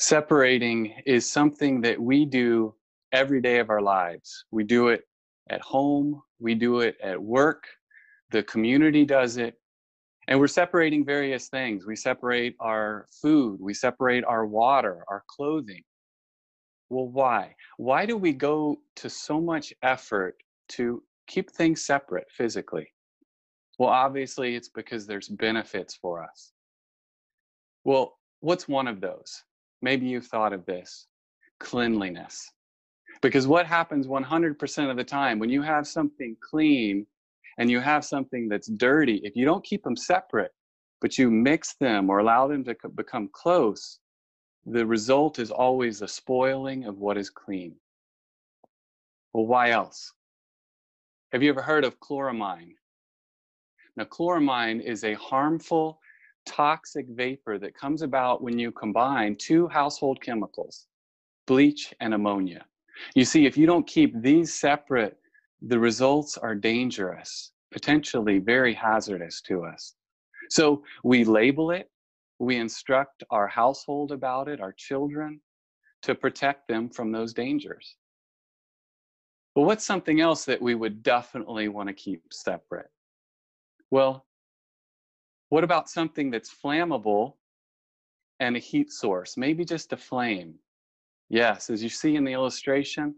Separating is something that we do every day of our lives. We do it at home, we do it at work, the community does it. And we're separating various things. We separate our food, we separate our water, our clothing. Well, why? Why do we go to so much effort to keep things separate physically? Well, obviously, it's because there's benefits for us. Well, what's one of those? Maybe you've thought of this cleanliness. Because what happens 100% of the time when you have something clean and you have something that's dirty, if you don't keep them separate, but you mix them or allow them to become close, the result is always a spoiling of what is clean. Well, why else? Have you ever heard of chloramine? Now, chloramine is a harmful, toxic vapor that comes about when you combine two household chemicals, bleach and ammonia. You see, if you don't keep these separate, the results are dangerous, potentially very hazardous to us. So we label it, we instruct our household about it, our children, to protect them from those dangers. But what's something else that we would definitely want to keep separate? Well, what about something that's flammable and a heat source? Maybe just a flame. Yes, as you see in the illustration,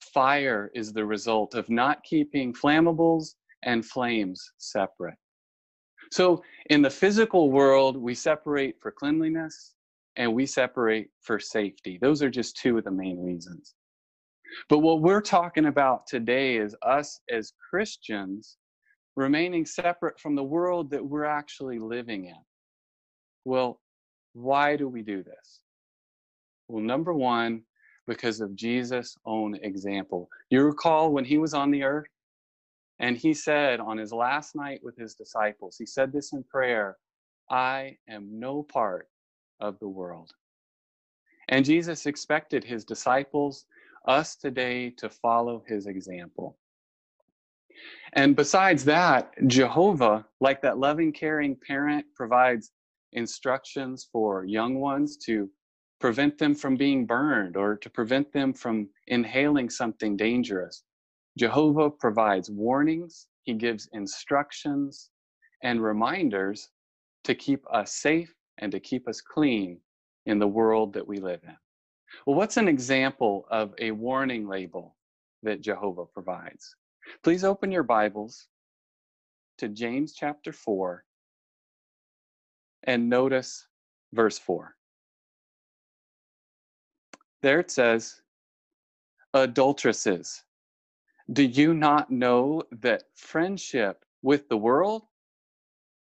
fire is the result of not keeping flammables and flames separate. So in the physical world, we separate for cleanliness and we separate for safety. Those are just two of the main reasons. But what we're talking about today is us as Christians remaining separate from the world that we're actually living in. Well, why do we do this? Well, number one, because of Jesus' own example. You recall when he was on the earth and he said on his last night with his disciples, he said this in prayer I am no part of the world. And Jesus expected his disciples, us today, to follow his example. And besides that, Jehovah, like that loving, caring parent, provides instructions for young ones to prevent them from being burned or to prevent them from inhaling something dangerous. Jehovah provides warnings, he gives instructions and reminders to keep us safe and to keep us clean in the world that we live in. Well, what's an example of a warning label that Jehovah provides? Please open your Bibles to James chapter 4 and notice verse 4. There it says, Adulteresses, do you not know that friendship with the world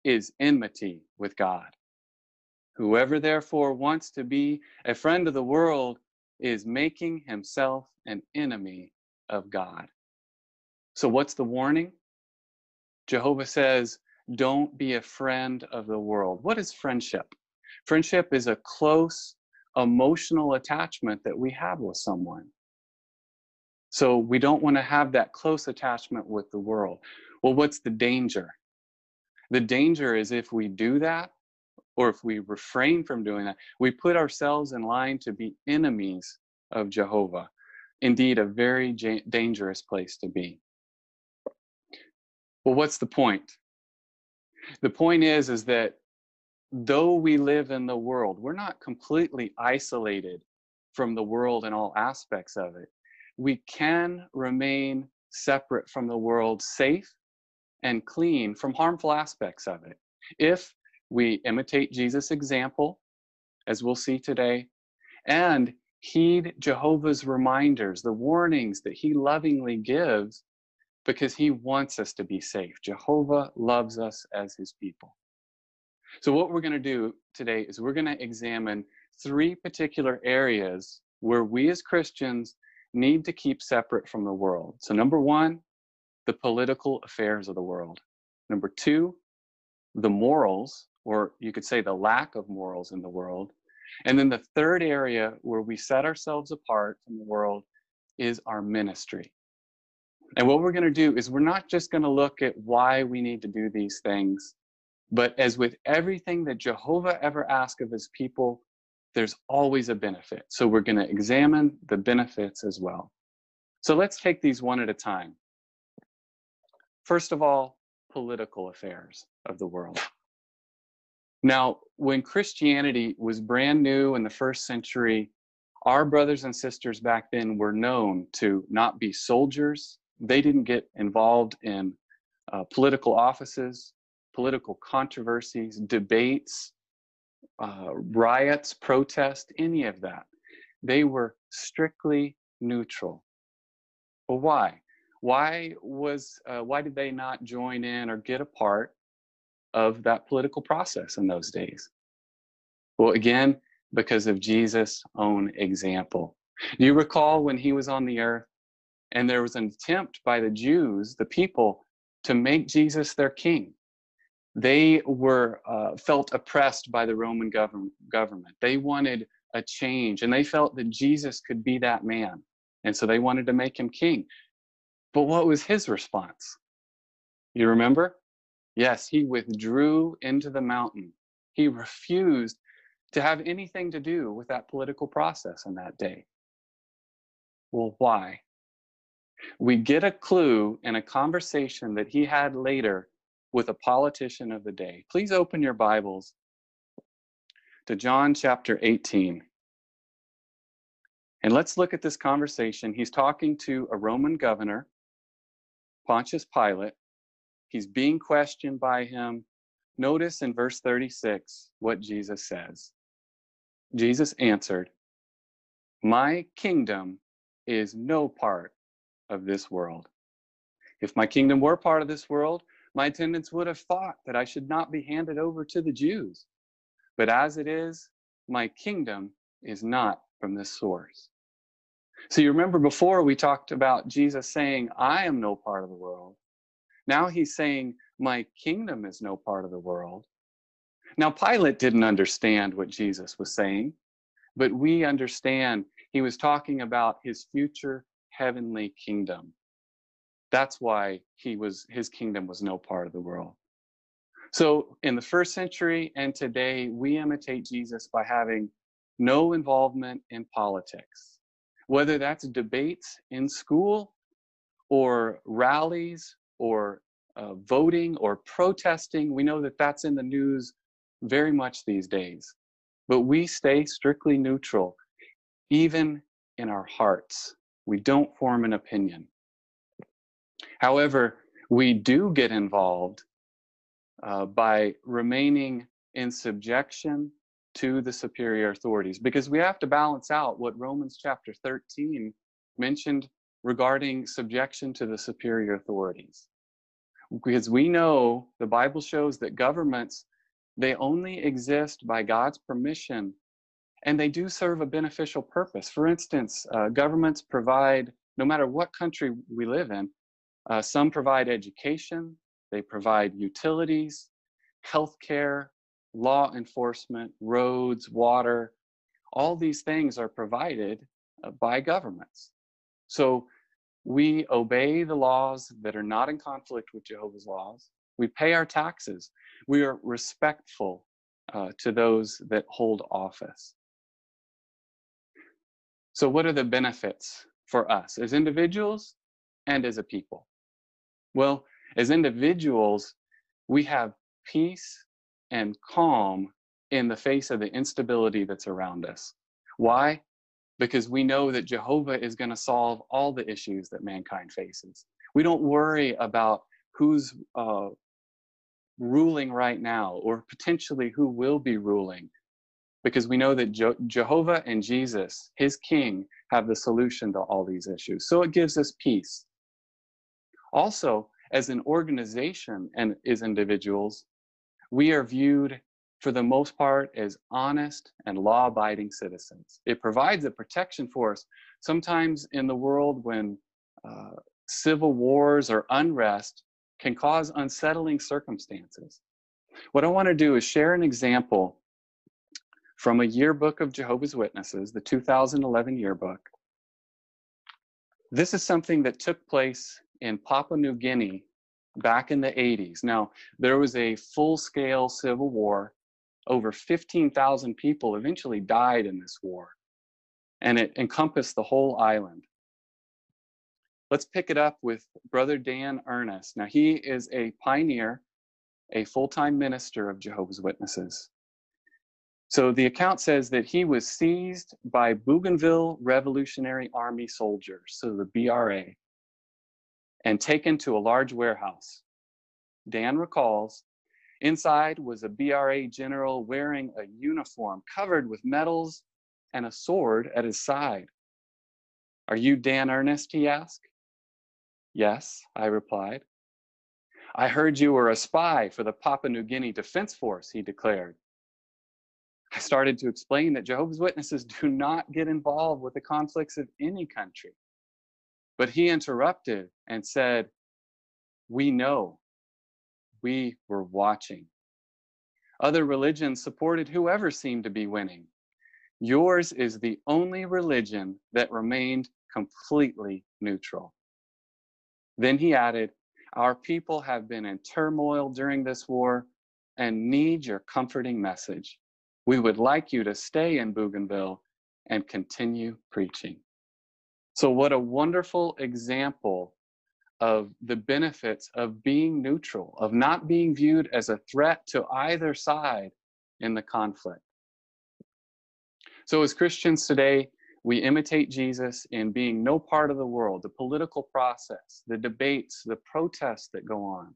is enmity with God? Whoever therefore wants to be a friend of the world is making himself an enemy of God. So, what's the warning? Jehovah says, don't be a friend of the world. What is friendship? Friendship is a close emotional attachment that we have with someone. So, we don't want to have that close attachment with the world. Well, what's the danger? The danger is if we do that, or if we refrain from doing that, we put ourselves in line to be enemies of Jehovah. Indeed, a very dangerous place to be. Well, what's the point? The point is, is that though we live in the world, we're not completely isolated from the world and all aspects of it. We can remain separate from the world, safe and clean from harmful aspects of it. If we imitate Jesus' example, as we'll see today, and heed Jehovah's reminders, the warnings that he lovingly gives because he wants us to be safe. Jehovah loves us as his people. So, what we're going to do today is we're going to examine three particular areas where we as Christians need to keep separate from the world. So, number one, the political affairs of the world. Number two, the morals, or you could say the lack of morals in the world. And then the third area where we set ourselves apart from the world is our ministry. And what we're going to do is we're not just going to look at why we need to do these things, but as with everything that Jehovah ever asked of his people, there's always a benefit. So we're going to examine the benefits as well. So let's take these one at a time. First of all, political affairs of the world. Now, when Christianity was brand new in the first century, our brothers and sisters back then were known to not be soldiers. They didn't get involved in uh, political offices, political controversies, debates, uh, riots, protests, any of that. They were strictly neutral. But why? Why was uh, why did they not join in or get a part of that political process in those days? Well, again, because of Jesus' own example. Do you recall when he was on the earth and there was an attempt by the Jews, the people, to make Jesus their king? They were uh, felt oppressed by the Roman government. Government. They wanted a change, and they felt that Jesus could be that man, and so they wanted to make him king. But what was his response? You remember? Yes, he withdrew into the mountain. He refused to have anything to do with that political process in that day. Well, why? We get a clue in a conversation that he had later with a politician of the day. Please open your Bibles to John chapter 18. And let's look at this conversation. He's talking to a Roman governor, Pontius Pilate. He's being questioned by him. Notice in verse 36 what Jesus says. Jesus answered, My kingdom is no part of this world. If my kingdom were part of this world, my attendants would have thought that I should not be handed over to the Jews. But as it is, my kingdom is not from this source. So you remember before we talked about Jesus saying, I am no part of the world. Now he's saying, My kingdom is no part of the world. Now, Pilate didn't understand what Jesus was saying, but we understand he was talking about his future heavenly kingdom. That's why he was his kingdom was no part of the world. So in the first century and today, we imitate Jesus by having no involvement in politics, whether that's debates in school or rallies or uh, voting or protesting. We know that that's in the news very much these days. But we stay strictly neutral, even in our hearts. We don't form an opinion. However, we do get involved uh, by remaining in subjection to the superior authorities because we have to balance out what Romans chapter 13 mentioned regarding subjection to the superior authorities. Because we know the Bible shows that governments they only exist by God's permission and they do serve a beneficial purpose. For instance, uh, governments provide, no matter what country we live in, uh, some provide education, they provide utilities, healthcare, law enforcement, roads, water. All these things are provided uh, by governments. So we obey the laws that are not in conflict with Jehovah's laws. We pay our taxes. We are respectful uh, to those that hold office. So, what are the benefits for us as individuals and as a people? Well, as individuals, we have peace and calm in the face of the instability that's around us. Why? Because we know that Jehovah is going to solve all the issues that mankind faces. We don't worry about who's uh, ruling right now or potentially who will be ruling because we know that Je- Jehovah and Jesus, his king, have the solution to all these issues. So it gives us peace. Also, as an organization and as individuals, we are viewed for the most part as honest and law abiding citizens. It provides a protection for us. Sometimes in the world when uh, civil wars or unrest can cause unsettling circumstances. What I want to do is share an example from a yearbook of Jehovah's Witnesses, the 2011 yearbook. This is something that took place in Papua New Guinea back in the 80s. Now, there was a full scale civil war Over 15,000 people eventually died in this war, and it encompassed the whole island. Let's pick it up with Brother Dan Ernest. Now, he is a pioneer, a full time minister of Jehovah's Witnesses. So the account says that he was seized by Bougainville Revolutionary Army soldiers, so the BRA, and taken to a large warehouse. Dan recalls inside was a BRA general wearing a uniform covered with medals and a sword at his side. Are you Dan Ernest? he asked. Yes, I replied. I heard you were a spy for the Papua New Guinea Defense Force, he declared. I started to explain that Jehovah's Witnesses do not get involved with the conflicts of any country. But he interrupted and said, We know. We were watching. Other religions supported whoever seemed to be winning. Yours is the only religion that remained completely neutral. Then he added, Our people have been in turmoil during this war and need your comforting message. We would like you to stay in Bougainville and continue preaching. So, what a wonderful example of the benefits of being neutral, of not being viewed as a threat to either side in the conflict. So, as Christians today, we imitate Jesus in being no part of the world, the political process, the debates, the protests that go on,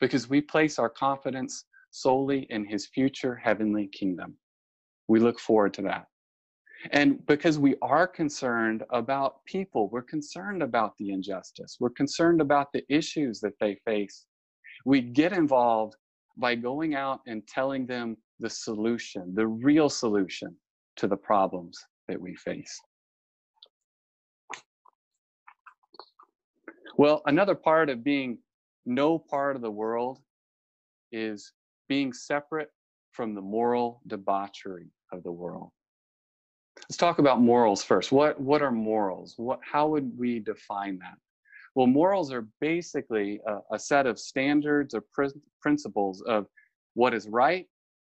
because we place our confidence solely in his future heavenly kingdom. We look forward to that. And because we are concerned about people, we're concerned about the injustice, we're concerned about the issues that they face, we get involved by going out and telling them the solution, the real solution to the problems that we face. Well, another part of being no part of the world is being separate from the moral debauchery of the world. Let's talk about morals first. What, what are morals? What, how would we define that? Well, morals are basically a, a set of standards or pr- principles of what is right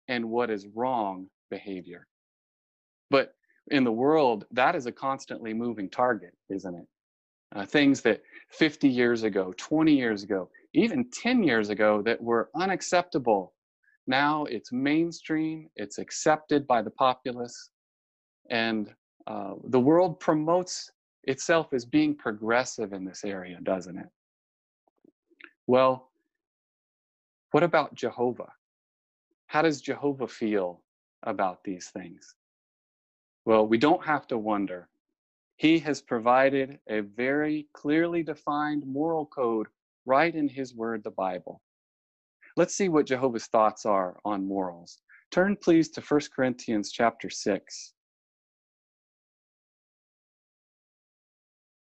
and what is wrong behavior. But in the world, that is a constantly moving target, isn't it? Uh, things that 50 years ago, 20 years ago, even 10 years ago that were unacceptable. Now it's mainstream, it's accepted by the populace, and uh, the world promotes itself as being progressive in this area, doesn't it? Well, what about Jehovah? How does Jehovah feel about these things? Well, we don't have to wonder. He has provided a very clearly defined moral code right in his word, the Bible. Let's see what Jehovah's thoughts are on morals. Turn please to 1 Corinthians chapter 6.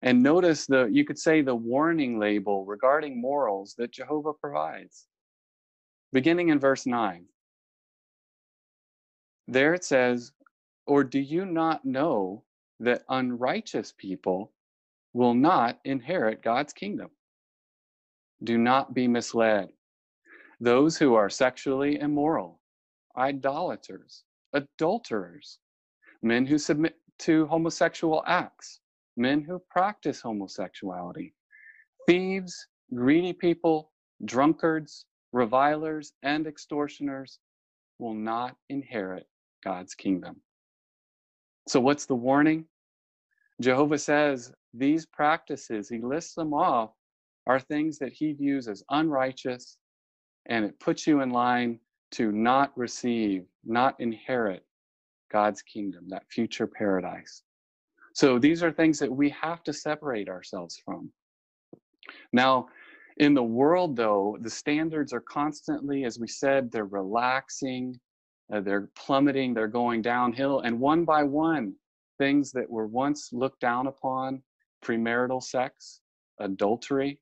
And notice the, you could say, the warning label regarding morals that Jehovah provides. Beginning in verse 9. There it says, Or do you not know that unrighteous people will not inherit God's kingdom? Do not be misled. Those who are sexually immoral, idolaters, adulterers, men who submit to homosexual acts, men who practice homosexuality, thieves, greedy people, drunkards, revilers, and extortioners will not inherit God's kingdom. So, what's the warning? Jehovah says these practices, he lists them off, are things that he views as unrighteous, and it puts you in line to not receive, not inherit God's kingdom, that future paradise. So these are things that we have to separate ourselves from. Now, in the world, though, the standards are constantly, as we said, they're relaxing, uh, they're plummeting, they're going downhill. And one by one, things that were once looked down upon premarital sex, adultery,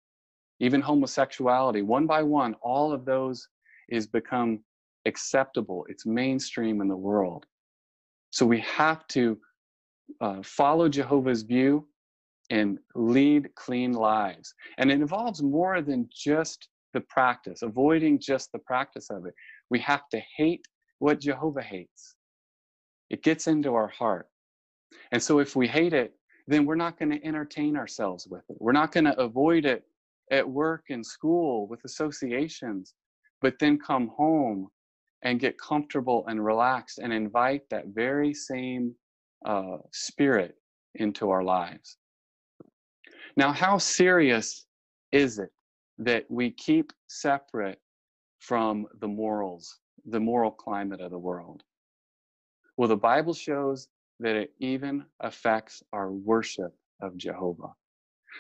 even homosexuality one by one, all of those is become acceptable. It's mainstream in the world. So we have to uh, follow Jehovah's view and lead clean lives. And it involves more than just the practice, avoiding just the practice of it. We have to hate what Jehovah hates. It gets into our heart. And so if we hate it, then we're not going to entertain ourselves with it. We're not going to avoid it at work and school with associations, but then come home and get comfortable and relaxed and invite that very same uh, spirit into our lives. Now, how serious is it that we keep separate from the morals, the moral climate of the world? Well, the Bible shows that it even affects our worship of Jehovah.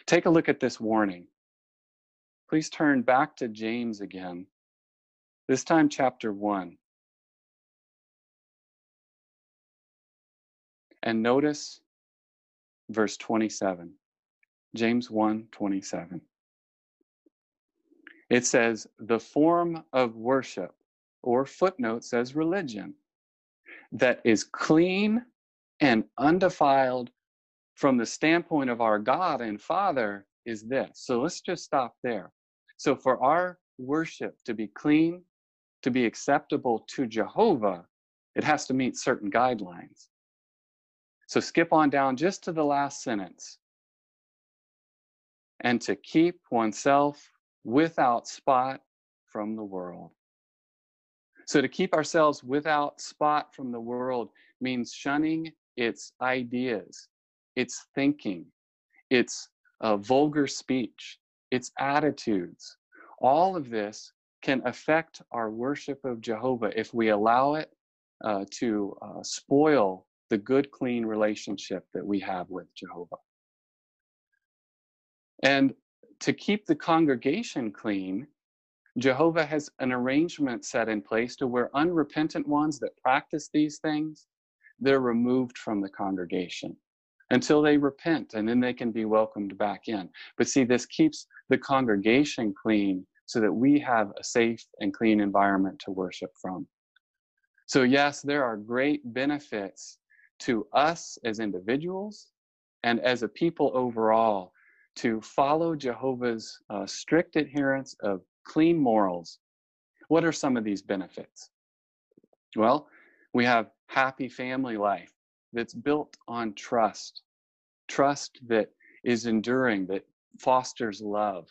Take a look at this warning. Please turn back to James again, this time, chapter 1. And notice verse 27. James 1 27. It says, the form of worship, or footnote says religion, that is clean and undefiled from the standpoint of our God and Father is this. So let's just stop there. So for our worship to be clean, to be acceptable to Jehovah, it has to meet certain guidelines. So skip on down just to the last sentence. And to keep oneself without spot from the world. So to keep ourselves without spot from the world means shunning its ideas, its thinking, its uh, vulgar speech, its attitudes. All of this can affect our worship of Jehovah if we allow it uh, to uh, spoil the good, clean relationship that we have with Jehovah. And to keep the congregation clean, Jehovah has an arrangement set in place to where unrepentant ones that practice these things they're removed from the congregation until they repent and then they can be welcomed back in. But see, this keeps the congregation clean so that we have a safe and clean environment to worship from. So, yes, there are great benefits to us as individuals and as a people overall to follow Jehovah's uh, strict adherence of clean morals. What are some of these benefits? Well, we have happy family life that's built on trust, trust that is enduring, that fosters love.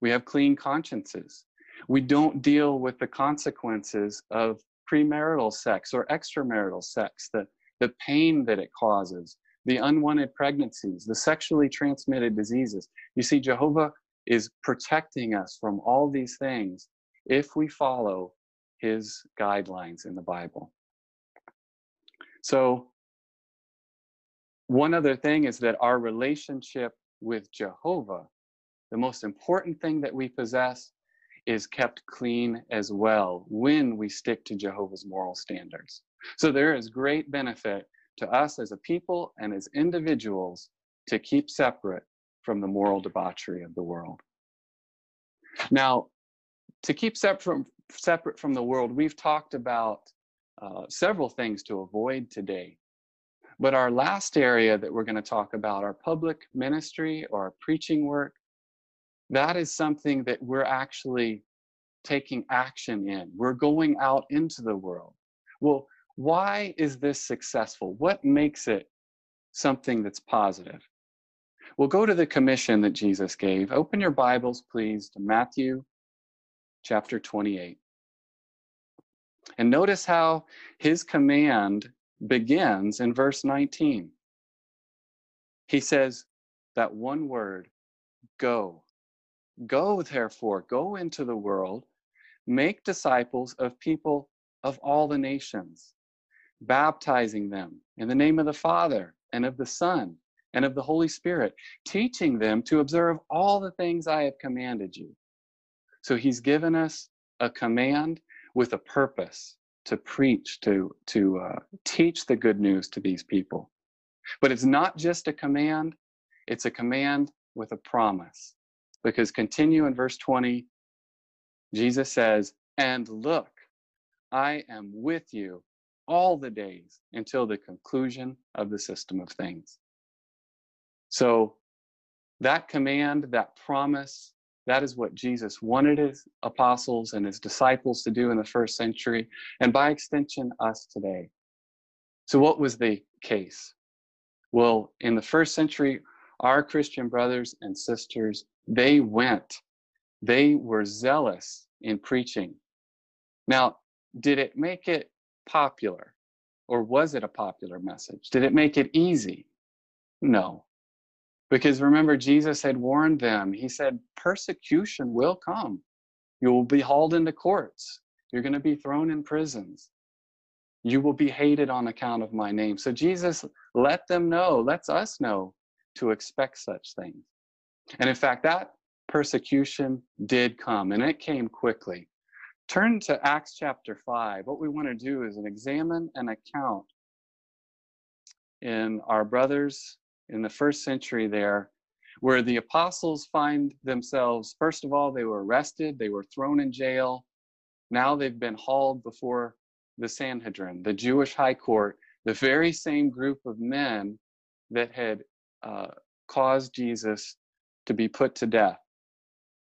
We have clean consciences. We don't deal with the consequences of premarital sex or extramarital sex, the, the pain that it causes, the unwanted pregnancies, the sexually transmitted diseases. You see, Jehovah is protecting us from all these things if we follow his guidelines in the Bible. So, one other thing is that our relationship with Jehovah, the most important thing that we possess, is kept clean as well when we stick to Jehovah's moral standards. So, there is great benefit to us as a people and as individuals to keep separate from the moral debauchery of the world. Now, to keep separate from, separate from the world, we've talked about uh, several things to avoid today. But our last area that we're going to talk about, our public ministry or our preaching work, that is something that we're actually taking action in. We're going out into the world. Well, why is this successful? What makes it something that's positive? We'll go to the commission that Jesus gave. Open your Bibles, please, to Matthew chapter 28. And notice how his command begins in verse 19. He says that one word, go. Go, therefore, go into the world, make disciples of people of all the nations, baptizing them in the name of the Father and of the Son and of the Holy Spirit, teaching them to observe all the things I have commanded you. So he's given us a command with a purpose to preach, to, to uh, teach the good news to these people. But it's not just a command, it's a command with a promise. Because continue in verse 20, Jesus says, And look, I am with you all the days until the conclusion of the system of things. So that command, that promise, That is what Jesus wanted his apostles and his disciples to do in the first century, and by extension, us today. So, what was the case? Well, in the first century, our Christian brothers and sisters, they went, they were zealous in preaching. Now, did it make it popular? Or was it a popular message? Did it make it easy? No. Because remember, Jesus had warned them. He said, persecution will come. You will be hauled into courts. You're going to be thrown in prisons. You will be hated on account of my name. So Jesus let them know, lets us know to expect such things. And in fact, that persecution did come, and it came quickly. Turn to Acts chapter 5. What we want to do is examine an account in our brothers in the first century there, where the apostles find themselves, first of all, they were arrested, they were thrown in jail. Now they've been hauled before the Sanhedrin, the Jewish high court, the very same group of men that had uh, caused Jesus to be put to death.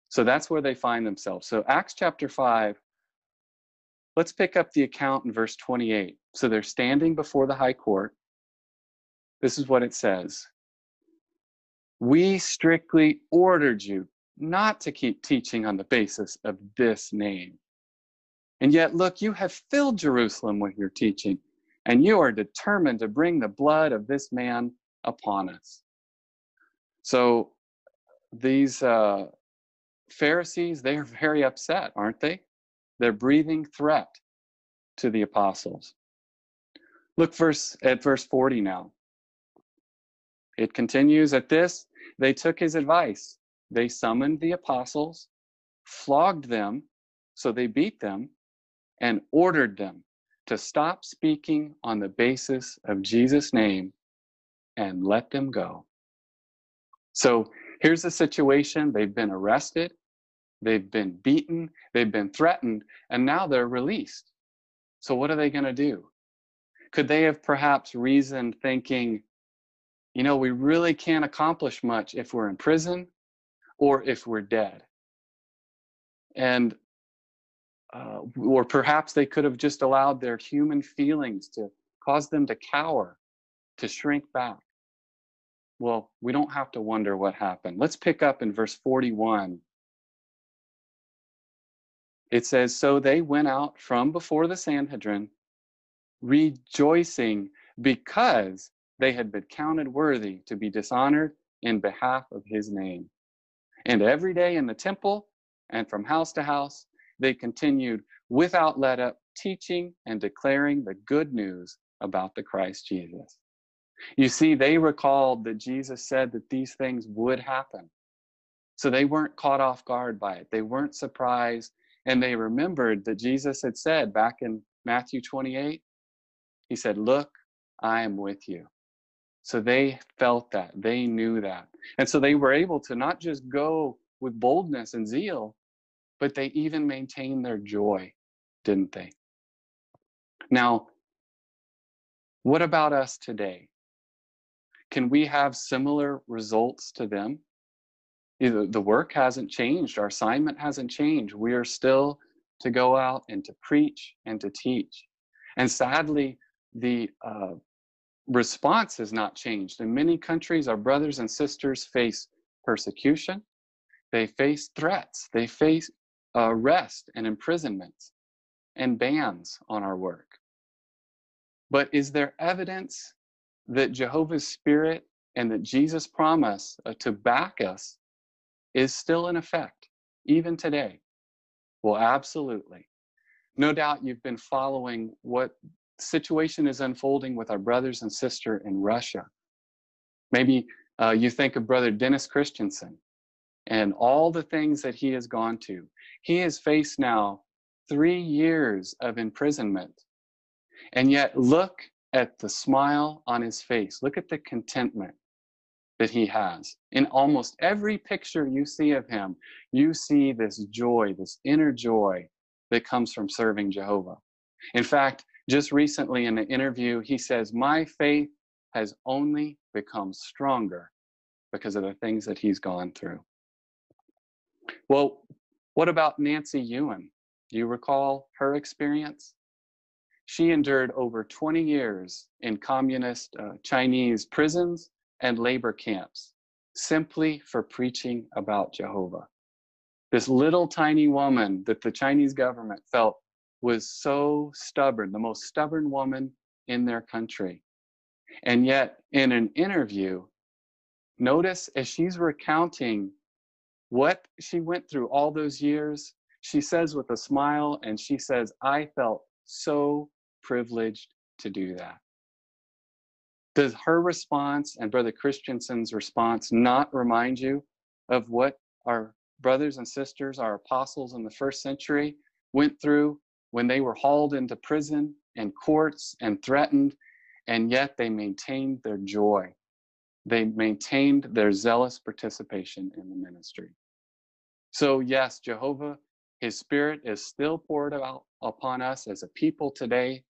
So that's where they find themselves. So, Acts chapter 5, let's pick up the account in verse 28. So they're standing before the high court. This is what it says We strictly ordered you not to keep teaching on the basis of this name. And yet, look, you have filled Jerusalem with your teaching, and you are determined to bring the blood of this man upon us. So, these uh, Pharisees, they are very upset, aren't they? They're breathing threat to the apostles. Look verse at verse 40 now. It continues at this, they took his advice. They summoned the apostles, flogged them, so they beat them, and ordered them to stop speaking on the basis of Jesus' name and let them go. So here's the situation they've been arrested, they've been beaten, they've been threatened, and now they're released. So, what are they going to do? Could they have perhaps reasoned thinking, you know, we really can't accomplish much if we're in prison or if we're dead? And, uh, or perhaps they could have just allowed their human feelings to cause them to cower, to shrink back. Well, we don't have to wonder what happened. Let's pick up in verse 41. It says, So they went out from before the Sanhedrin, rejoicing because they had been counted worthy to be dishonored in behalf of his name. And every day in the temple and from house to house, they continued without let up, teaching and declaring the good news about the Christ Jesus. You see, they recalled that Jesus said that these things would happen. So they weren't caught off guard by it. They weren't surprised. And they remembered that Jesus had said back in Matthew 28, He said, Look, I am with you. So they felt that. They knew that. And so they were able to not just go with boldness and zeal, but they even maintained their joy, didn't they? Now, what about us today? Can we have similar results to them? Either the work hasn't changed, our assignment hasn't changed. We are still to go out and to preach and to teach. And sadly, the uh, response has not changed. In many countries, our brothers and sisters face persecution, they face threats, they face arrest and imprisonments and bans on our work. But is there evidence that Jehovah's Spirit and that Jesus' promise uh, to back us is still in effect, even today? Well, absolutely. No doubt you've been following what situation is unfolding with our brothers and sister in Russia. Maybe uh, you think of Brother Dennis Christensen and all the things that he has gone to. He has faced now three years of imprisonment. And yet, look at the smile on his face. Look at the contentment that he has. In almost every picture you see of him, you see this joy, this inner joy that comes from serving Jehovah. In fact, just recently in an interview, he says, My faith has only become stronger because of the things that he's gone through. Well, what about Nancy Yuan? Do you recall her experience? She endured over 20 years in communist uh, Chinese prisons and labor camps simply for preaching about Jehovah. This little tiny woman that the Chinese government felt was so stubborn, the most stubborn woman in their country. And yet, in an interview, notice as she's recounting what she went through all those years, she says with a smile, and she says, I felt so privileged to do that. Does her response and Brother Christensen's response not remind you of what our brothers and sisters, our apostles in the first century, went through when they were hauled into prison and courts and threatened, and yet they maintained their joy? They maintained their zealous participation in the ministry. So, yes, Jehovah, His Spirit is still poured out upon us as a people today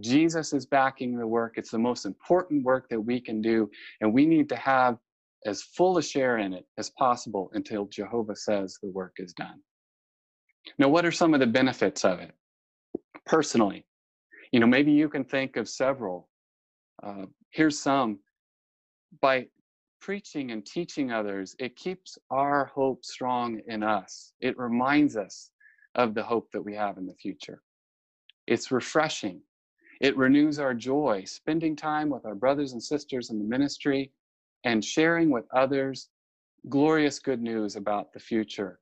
Jesus is backing the work. It's the most important work that we can do, and we need to have as full a share in it as possible until Jehovah says the work is done. Now, what are some of the benefits of it? Personally, you know, maybe you can think of several. Uh, here's some. By preaching and teaching others, it keeps our hope strong in us. It reminds us of the hope that we have in the future. It's refreshing it renews our joy, spending time with our brothers and sisters in the ministry and sharing with others glorious good news about the future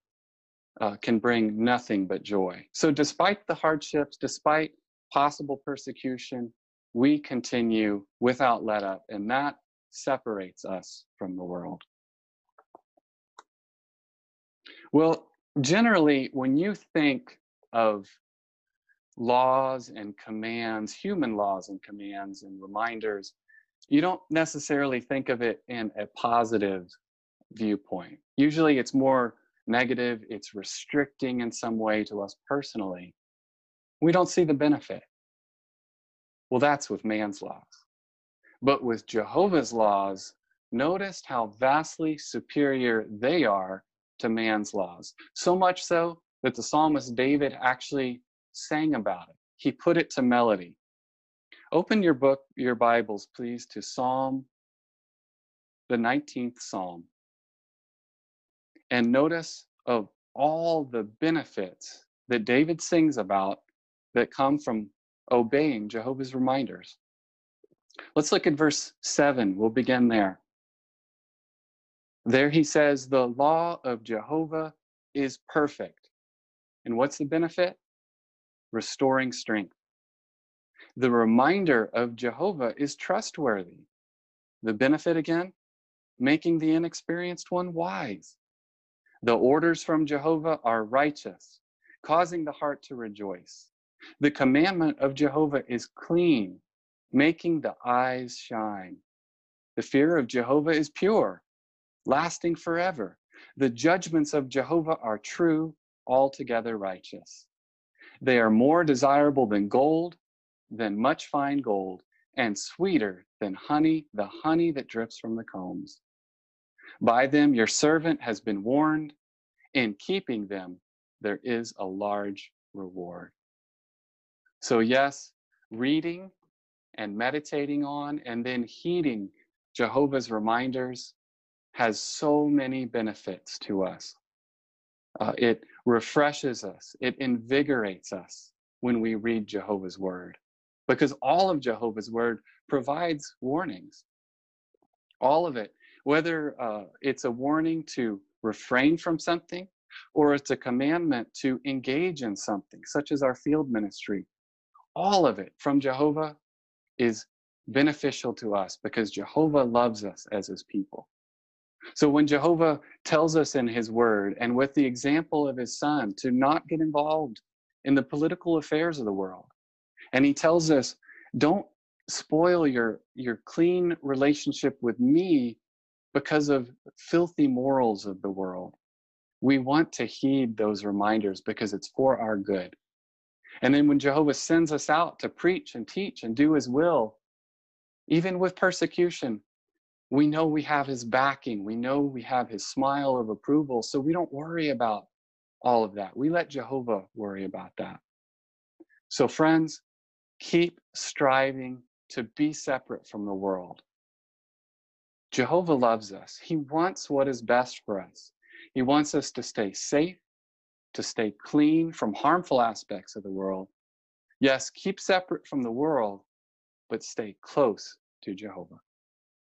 uh, can bring nothing but joy. So, despite the hardships, despite possible persecution, we continue without let up, and that separates us from the world. Well, generally, when you think of laws and commands, human laws and commands and reminders, you don't necessarily think of it in a positive viewpoint. Usually it's more negative, it's restricting in some way to us personally. We don't see the benefit. Well, that's with man's laws. But with Jehovah's laws, notice how vastly superior they are to man's laws. So much so that the psalmist David actually sang about it. He put it to melody. Open your book, your Bibles, please, to Psalm, the 19th Psalm. And notice of all the benefits that David sings about that come from obeying Jehovah's reminders. Let's look at verse 7. We'll begin there. There he says, The law of Jehovah is perfect. And what's the benefit? restoring strength. The reminder of Jehovah is trustworthy. The benefit again, making the inexperienced one wise. The orders from Jehovah are righteous, causing the heart to rejoice. The commandment of Jehovah is clean, making the eyes shine. The fear of Jehovah is pure, lasting forever. The judgments of Jehovah are true, altogether righteous. They are more desirable than gold, than much fine gold, and sweeter than honey, the honey that drips from the combs. By them your servant has been warned. In keeping them, there is a large reward. So, yes, reading and meditating on and then heeding Jehovah's reminders has so many benefits to us. Uh, it refreshes us, it invigorates us when we read Jehovah's word. Because all of Jehovah's word provides warnings. All of it, whether uh, it's a warning to refrain from something or it's a commandment to engage in something, such as our field ministry, all of it from Jehovah is beneficial to us because Jehovah loves us as his people. So when Jehovah tells us in his word and with the example of his son to not get involved in the political affairs of the world, and he tells us, don't spoil your, your clean relationship with me because of filthy morals of the world. We want to heed those reminders because it's for our good. And then when Jehovah sends us out to preach and teach and do his will, even with persecution, we know we have his backing. We know we have his smile of approval. So we don't worry about all of that. We let Jehovah worry about that. So, friends, keep striving to be separate from the world. Jehovah loves us. He wants what is best for us. He wants us to stay safe, to stay clean from harmful aspects of the world. Yes, keep separate from the world, but stay close to Jehovah.